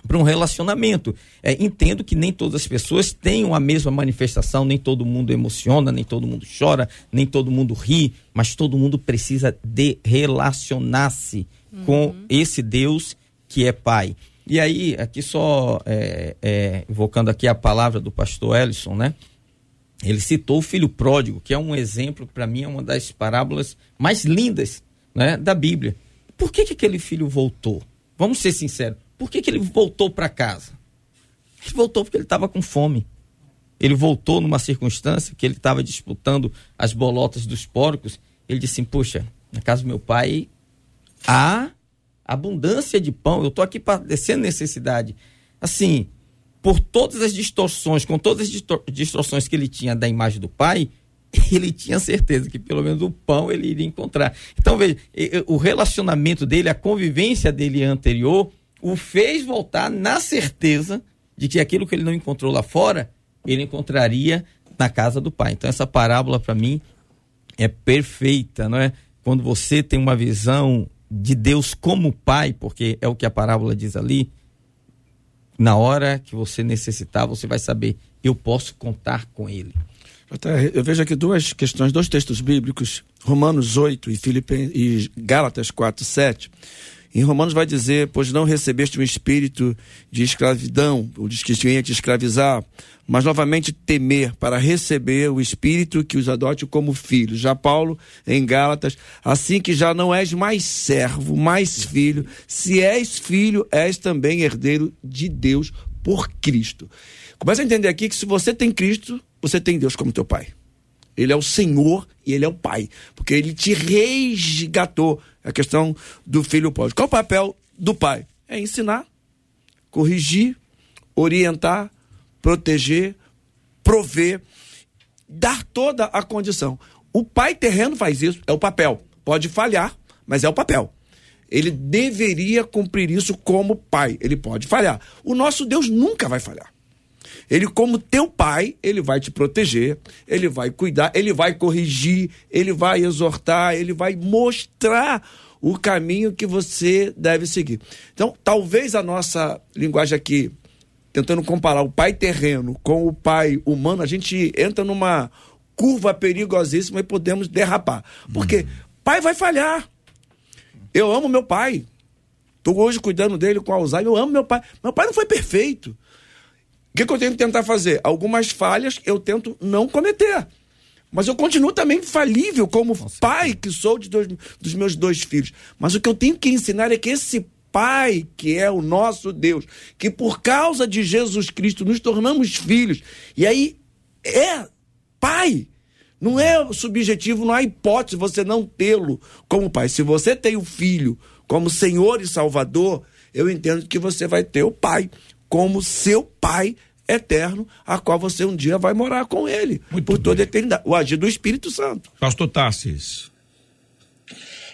para um relacionamento. É, entendo que nem todas as pessoas tenham a mesma manifestação, nem todo mundo emociona, nem todo mundo chora, nem todo mundo ri, mas todo mundo precisa de relacionar-se uhum. com esse Deus que é Pai. E aí, aqui só é, é, evocando aqui a palavra do pastor Ellison, né? Ele citou o filho pródigo, que é um exemplo, para mim, é uma das parábolas mais lindas né, da Bíblia. Por que, que aquele filho voltou? Vamos ser sinceros. Por que, que ele voltou para casa? Ele voltou porque ele estava com fome. Ele voltou numa circunstância que ele estava disputando as bolotas dos porcos. Ele disse assim, puxa, na casa do meu pai há abundância de pão, eu estou aqui padecendo necessidade. Assim, por todas as distorções, com todas as distorções que ele tinha da imagem do pai, ele tinha certeza que pelo menos o pão ele iria encontrar. Então, veja, o relacionamento dele, a convivência dele anterior, o fez voltar na certeza de que aquilo que ele não encontrou lá fora, ele encontraria na casa do pai. Então, essa parábola, para mim, é perfeita, não é? Quando você tem uma visão de Deus como Pai, porque é o que a parábola diz ali, na hora que você necessitar, você vai saber, eu posso contar com Ele. Eu vejo aqui duas questões, dois textos bíblicos, Romanos 8 e, Filipen, e Gálatas 4, 7. Em Romanos vai dizer: Pois não recebeste um espírito de escravidão, o de que vinha te escravizar, mas novamente temer para receber o espírito que os adote como filhos. Já Paulo, em Gálatas, assim que já não és mais servo, mais filho, se és filho, és também herdeiro de Deus por Cristo. Começa a entender aqui que se você tem Cristo, você tem Deus como teu pai. Ele é o Senhor e ele é o Pai, porque ele te resgatou. É a questão do filho pode. Qual o papel do pai? É ensinar, corrigir, orientar, proteger, prover, dar toda a condição. O pai terreno faz isso, é o papel. Pode falhar, mas é o papel. Ele deveria cumprir isso como pai. Ele pode falhar. O nosso Deus nunca vai falhar. Ele, como teu pai, ele vai te proteger, ele vai cuidar, ele vai corrigir, ele vai exortar, ele vai mostrar o caminho que você deve seguir. Então, talvez a nossa linguagem aqui, tentando comparar o pai terreno com o pai humano, a gente entra numa curva perigosíssima e podemos derrapar. Porque uhum. pai vai falhar. Eu amo meu pai. Estou hoje cuidando dele com Alzheimer. Eu amo meu pai. Meu pai não foi perfeito. O que, que eu tenho que tentar fazer? Algumas falhas eu tento não cometer. Mas eu continuo também falível como Nossa, pai que sou de dois, dos meus dois filhos. Mas o que eu tenho que ensinar é que esse Pai, que é o nosso Deus, que por causa de Jesus Cristo nos tornamos filhos, e aí é pai. Não é subjetivo, não há hipótese você não tê-lo como pai. Se você tem o filho como Senhor e Salvador, eu entendo que você vai ter o pai como seu pai eterno, a qual você um dia vai morar com ele Muito por toda a eternidade. O agir do Espírito Santo. Pastor Tassis.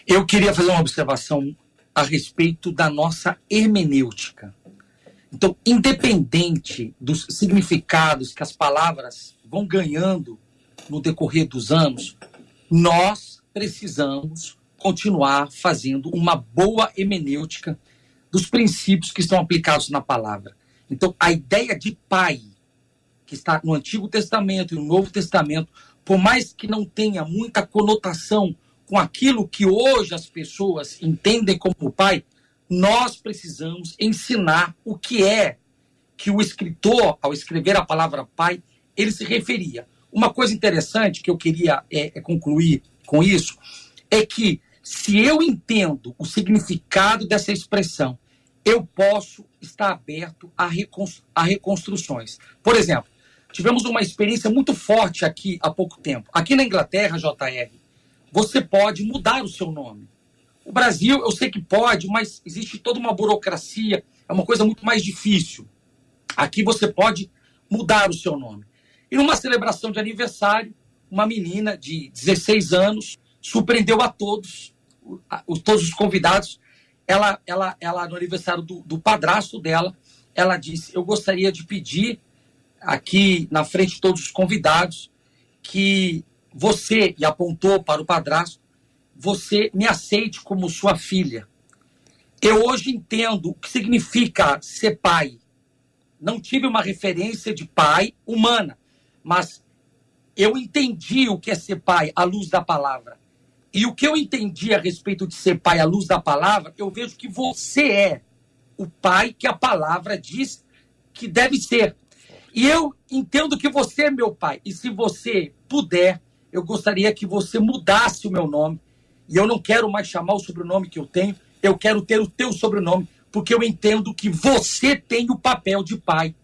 Eu queria fazer uma observação a respeito da nossa hermenêutica. Então, independente dos significados que as palavras vão ganhando no decorrer dos anos, nós precisamos continuar fazendo uma boa hermenêutica dos princípios que estão aplicados na palavra. Então, a ideia de pai, que está no Antigo Testamento e no Novo Testamento, por mais que não tenha muita conotação com aquilo que hoje as pessoas entendem como pai, nós precisamos ensinar o que é que o escritor, ao escrever a palavra pai, ele se referia. Uma coisa interessante que eu queria é, é concluir com isso é que se eu entendo o significado dessa expressão eu posso estar aberto a, reconstru a reconstruções. Por exemplo, tivemos uma experiência muito forte aqui há pouco tempo. Aqui na Inglaterra, JR, você pode mudar o seu nome. O Brasil, eu sei que pode, mas existe toda uma burocracia, é uma coisa muito mais difícil. Aqui você pode mudar o seu nome. E numa celebração de aniversário, uma menina de 16 anos surpreendeu a todos, todos os convidados, ela, ela, ela no aniversário do, do padrasto dela, ela disse: Eu gostaria de pedir aqui na frente de todos os convidados que você, e apontou para o padrasto, você me aceite como sua filha. Eu hoje entendo o que significa ser pai. Não tive uma referência de pai humana, mas eu entendi o que é ser pai à luz da palavra. E o que eu entendi a respeito de ser pai à luz da palavra, eu vejo que você é o pai que a palavra diz que deve ser. E eu entendo que você é meu pai. E se você puder, eu gostaria que você mudasse o meu nome. E eu não quero mais chamar o sobrenome que eu tenho, eu quero ter o teu sobrenome, porque eu entendo que você tem o papel de pai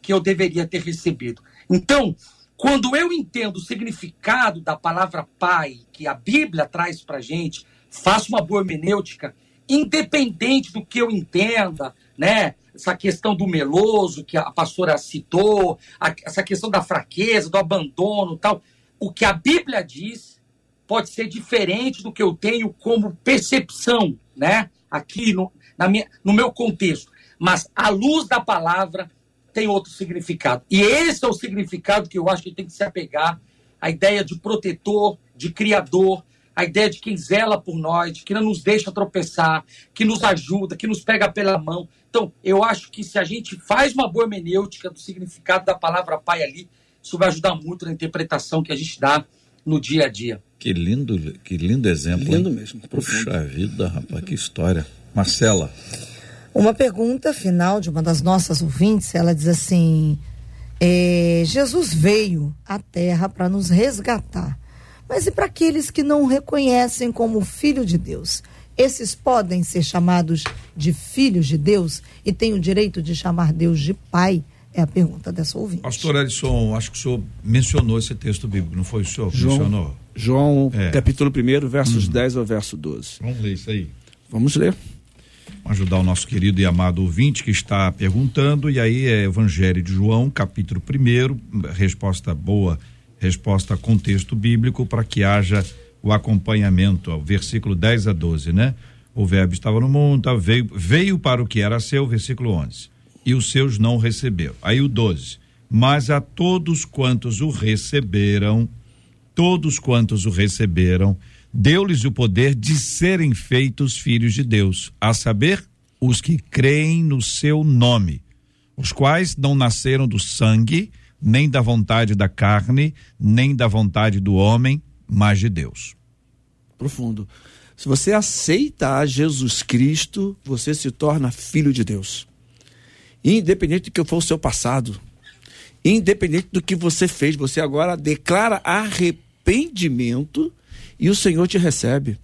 que eu deveria ter recebido. Então, quando eu entendo o significado da palavra pai, que a Bíblia traz para gente, faço uma boa hermenêutica, independente do que eu entenda, né? Essa questão do meloso que a pastora citou, a, essa questão da fraqueza, do abandono, tal. O que a Bíblia diz pode ser diferente do que eu tenho como percepção, né? Aqui no, na minha, no meu contexto. Mas à luz da palavra, tem outro significado. E esse é o significado que eu acho que tem que se apegar à ideia de protetor, de criador, a ideia de quem zela por nós, de que não nos deixa tropeçar, que nos ajuda, que nos pega pela mão. Então, eu acho que se a gente faz uma boa hermenêutica do significado da palavra pai ali, isso vai ajudar muito na interpretação que a gente dá no dia a dia. Que lindo, que lindo exemplo. Lindo hein? mesmo. Puxa vida, rapaz, que história. Marcela. Uma pergunta final de uma das nossas ouvintes, ela diz assim: é, Jesus veio à Terra para nos resgatar, mas e para aqueles que não o reconhecem como Filho de Deus? Esses podem ser chamados de filhos de Deus e têm o direito de chamar Deus de Pai? É a pergunta dessa ouvinte. Pastor Edson, acho que o senhor mencionou esse texto bíblico, não foi o senhor que João, mencionou? João, é. capítulo 1, versos uhum. 10 ao verso 12. Vamos ler isso aí. Vamos ler. Ajudar o nosso querido e amado ouvinte que está perguntando, e aí é Evangelho de João, capítulo 1, resposta boa, resposta com texto bíblico, para que haja o acompanhamento, ó, versículo 10 a 12, né? O verbo estava no mundo, veio, veio para o que era seu, versículo 11 e os seus não receberam. Aí o 12. Mas a todos quantos o receberam, todos quantos o receberam, deu-lhes o poder de serem feitos filhos de Deus, a saber, os que creem no seu nome, os quais não nasceram do sangue, nem da vontade da carne, nem da vontade do homem, mas de Deus. Profundo. Se você aceita a Jesus Cristo, você se torna filho de Deus independente do que for o seu passado, independente do que você fez, você agora declara arrependimento e o Senhor te recebe.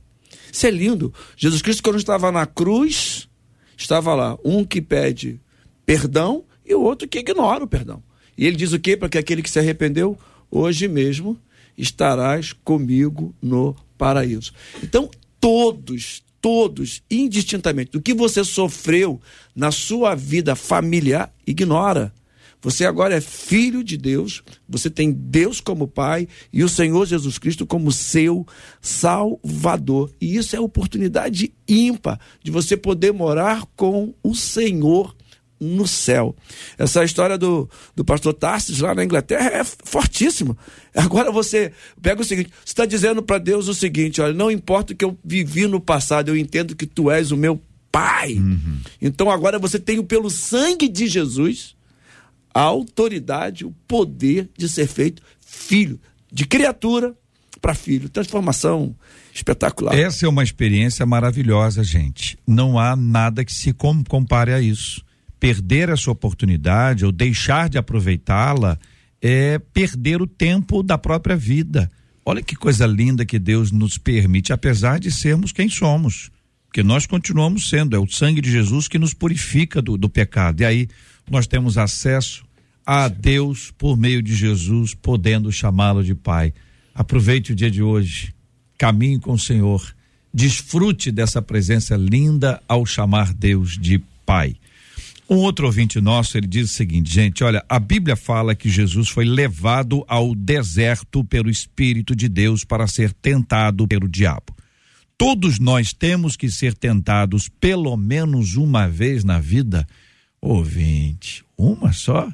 Isso é lindo. Jesus Cristo, quando estava na cruz, estava lá um que pede perdão e o outro que ignora o perdão. E ele diz o quê? Para que aquele que se arrependeu, hoje mesmo estarás comigo no paraíso. Então, todos, todos, indistintamente, do que você sofreu na sua vida familiar, ignora. Você agora é filho de Deus, você tem Deus como Pai e o Senhor Jesus Cristo como seu Salvador. E isso é oportunidade ímpar de você poder morar com o Senhor no céu. Essa história do, do pastor Tarsis lá na Inglaterra é fortíssima. Agora você pega o seguinte: você está dizendo para Deus o seguinte: olha, não importa o que eu vivi no passado, eu entendo que tu és o meu pai. Uhum. Então agora você tem, pelo sangue de Jesus, a autoridade, o poder de ser feito filho, de criatura para filho. Transformação espetacular. Essa é uma experiência maravilhosa, gente. Não há nada que se compare a isso perder essa oportunidade ou deixar de aproveitá-la é perder o tempo da própria vida. Olha que coisa linda que Deus nos permite, apesar de sermos quem somos. Porque nós continuamos sendo, é o sangue de Jesus que nos purifica do, do pecado. E aí nós temos acesso a Deus por meio de Jesus, podendo chamá-lo de Pai. Aproveite o dia de hoje, caminhe com o Senhor, desfrute dessa presença linda ao chamar Deus de Pai. Um outro ouvinte nosso, ele diz o seguinte, gente, olha, a Bíblia fala que Jesus foi levado ao deserto pelo Espírito de Deus para ser tentado pelo diabo. Todos nós temos que ser tentados pelo menos uma vez na vida. Ouvinte, uma só?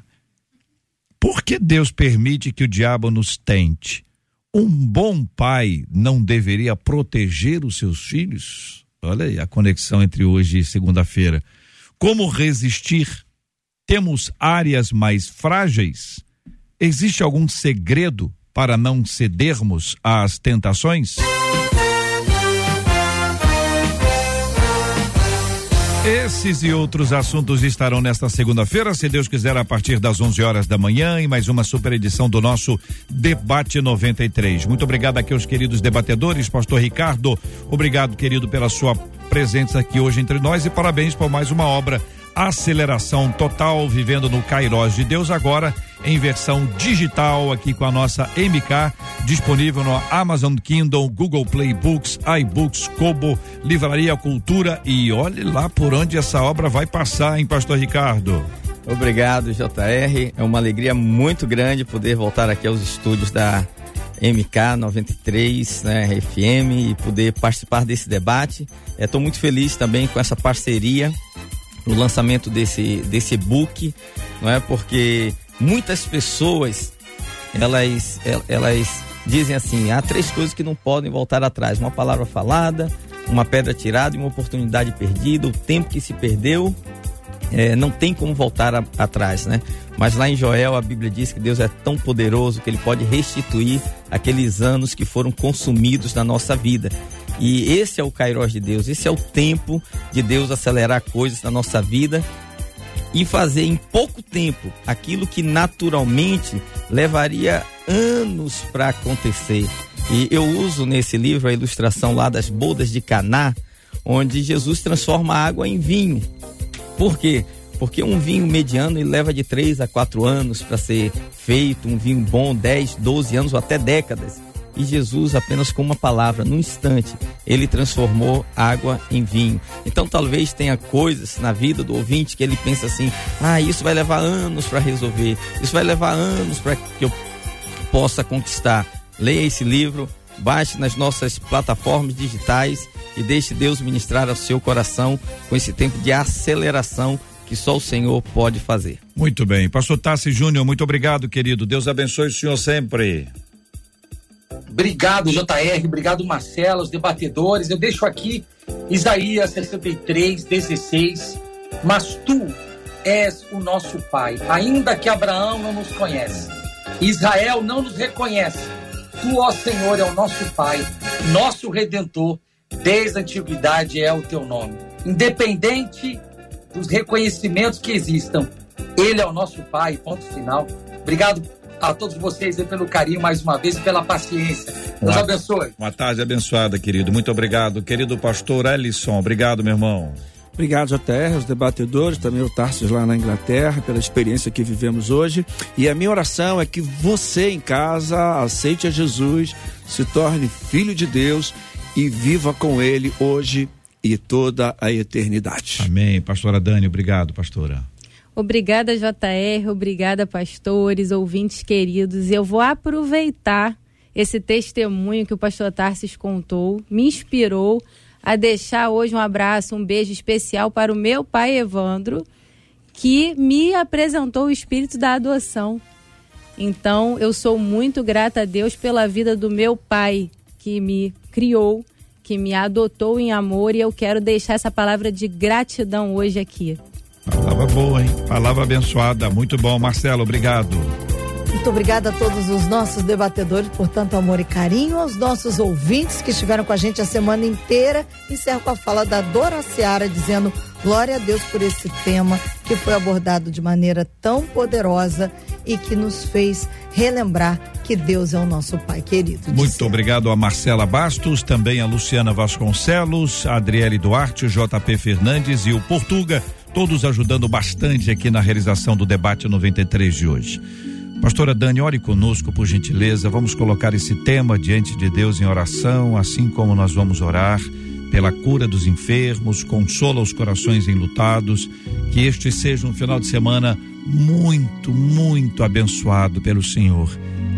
Por que Deus permite que o diabo nos tente? Um bom pai não deveria proteger os seus filhos? Olha aí a conexão entre hoje e segunda-feira. Como resistir? Temos áreas mais frágeis? Existe algum segredo para não cedermos às tentações? Esses e outros assuntos estarão nesta segunda-feira, se Deus quiser, a partir das 11 horas da manhã, em mais uma super edição do nosso Debate 93. Muito obrigado aqui aos queridos debatedores, Pastor Ricardo. Obrigado, querido, pela sua presença aqui hoje entre nós e parabéns por mais uma obra aceleração total, vivendo no Cairós de Deus agora em versão digital aqui com a nossa MK, disponível no Amazon Kindle, Google Play Books, iBooks, Kobo, Livraria Cultura e olhe lá por onde essa obra vai passar, hein, Pastor Ricardo? Obrigado, JR. É uma alegria muito grande poder voltar aqui aos estúdios da MK 93, né, FM e poder participar desse debate. Estou muito feliz também com essa parceria no lançamento desse desse book, não é? Porque muitas pessoas elas elas dizem assim, há três coisas que não podem voltar atrás: uma palavra falada, uma pedra tirada e uma oportunidade perdida, o tempo que se perdeu, é, não tem como voltar a, atrás, né? Mas lá em Joel a Bíblia diz que Deus é tão poderoso que ele pode restituir aqueles anos que foram consumidos na nossa vida. E esse é o Kairos de Deus, esse é o tempo de Deus acelerar coisas na nossa vida e fazer em pouco tempo aquilo que naturalmente levaria anos para acontecer. E eu uso nesse livro a ilustração lá das bodas de Caná, onde Jesus transforma a água em vinho. Por quê? Porque um vinho mediano ele leva de 3 a 4 anos para ser feito, um vinho bom 10, 12 anos ou até décadas. E Jesus, apenas com uma palavra, num instante, ele transformou água em vinho. Então, talvez tenha coisas na vida do ouvinte que ele pensa assim: ah, isso vai levar anos para resolver, isso vai levar anos para que eu possa conquistar. Leia esse livro, baixe nas nossas plataformas digitais e deixe Deus ministrar ao seu coração com esse tempo de aceleração que só o Senhor pode fazer. Muito bem. Pastor Tassi Júnior, muito obrigado, querido. Deus abençoe o senhor sempre. Obrigado, JR. Obrigado, Marcelo, os debatedores. Eu deixo aqui Isaías 63, 16. Mas tu és o nosso Pai, ainda que Abraão não nos conhece, Israel não nos reconhece. Tu, ó Senhor, é o nosso Pai, nosso Redentor, desde a antiguidade é o teu nome. Independente dos reconhecimentos que existam, Ele é o nosso Pai, ponto final. Obrigado a todos vocês pelo carinho mais uma vez e pela paciência. Deus Uma- abençoe. Uma tarde abençoada, querido. Muito obrigado. Querido pastor Ellison, obrigado, meu irmão. Obrigado, JR, os debatedores, também o Tarsis lá na Inglaterra, pela experiência que vivemos hoje. E a minha oração é que você em casa aceite a Jesus, se torne filho de Deus e viva com ele hoje e toda a eternidade. Amém. Pastora Dani, obrigado, pastora. Obrigada, JR, obrigada, pastores, ouvintes queridos. Eu vou aproveitar esse testemunho que o pastor Tarsis contou, me inspirou a deixar hoje um abraço, um beijo especial para o meu pai Evandro, que me apresentou o espírito da adoção. Então, eu sou muito grata a Deus pela vida do meu pai, que me criou, que me adotou em amor, e eu quero deixar essa palavra de gratidão hoje aqui. Palavra boa, hein? Palavra abençoada. Muito bom, Marcelo, obrigado. Muito obrigada a todos os nossos debatedores por tanto amor e carinho, aos nossos ouvintes que estiveram com a gente a semana inteira. Encerro com a fala da Dora Seara dizendo glória a Deus por esse tema que foi abordado de maneira tão poderosa e que nos fez relembrar que Deus é o nosso Pai querido. Muito obrigado a Marcela Bastos, também a Luciana Vasconcelos, a Adriele Duarte, o JP Fernandes e o Portuga, todos ajudando bastante aqui na realização do debate 93 de hoje. Pastora Dani, ore conosco, por gentileza. Vamos colocar esse tema diante de Deus em oração, assim como nós vamos orar pela cura dos enfermos, consola os corações enlutados. Que este seja um final de semana muito, muito abençoado pelo Senhor.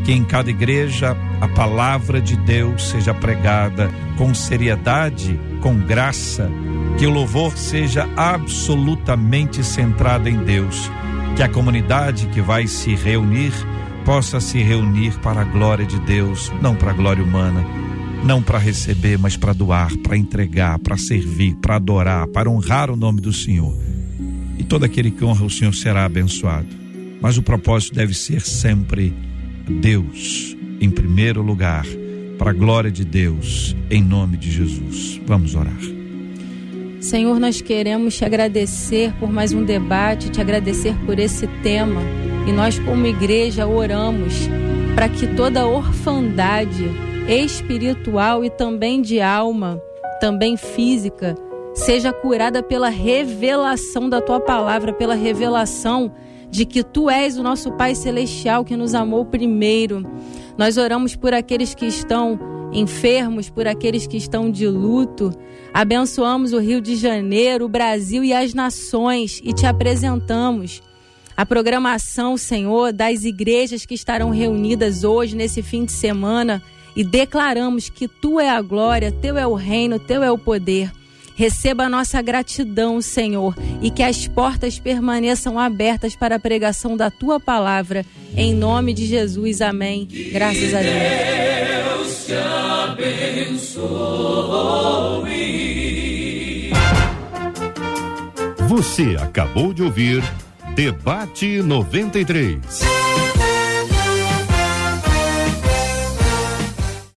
Que em cada igreja a palavra de Deus seja pregada com seriedade, com graça, que o louvor seja absolutamente centrado em Deus que a comunidade que vai se reunir possa se reunir para a glória de Deus, não para a glória humana, não para receber, mas para doar, para entregar, para servir, para adorar, para honrar o nome do Senhor. E todo aquele que honra o Senhor será abençoado. Mas o propósito deve ser sempre Deus em primeiro lugar, para a glória de Deus, em nome de Jesus. Vamos orar. Senhor, nós queremos te agradecer por mais um debate, te agradecer por esse tema. E nós, como igreja, oramos para que toda orfandade espiritual e também de alma, também física, seja curada pela revelação da tua palavra, pela revelação de que tu és o nosso Pai Celestial que nos amou primeiro. Nós oramos por aqueles que estão enfermos, por aqueles que estão de luto. Abençoamos o Rio de Janeiro, o Brasil e as nações e te apresentamos a programação, Senhor, das igrejas que estarão reunidas hoje, nesse fim de semana, e declaramos que tu é a glória, teu é o reino, teu é o poder. Receba a nossa gratidão, Senhor, e que as portas permaneçam abertas para a pregação da tua palavra. Em nome de Jesus, amém. Graças a Deus. Deus te abençoe. Você acabou de ouvir Debate 93.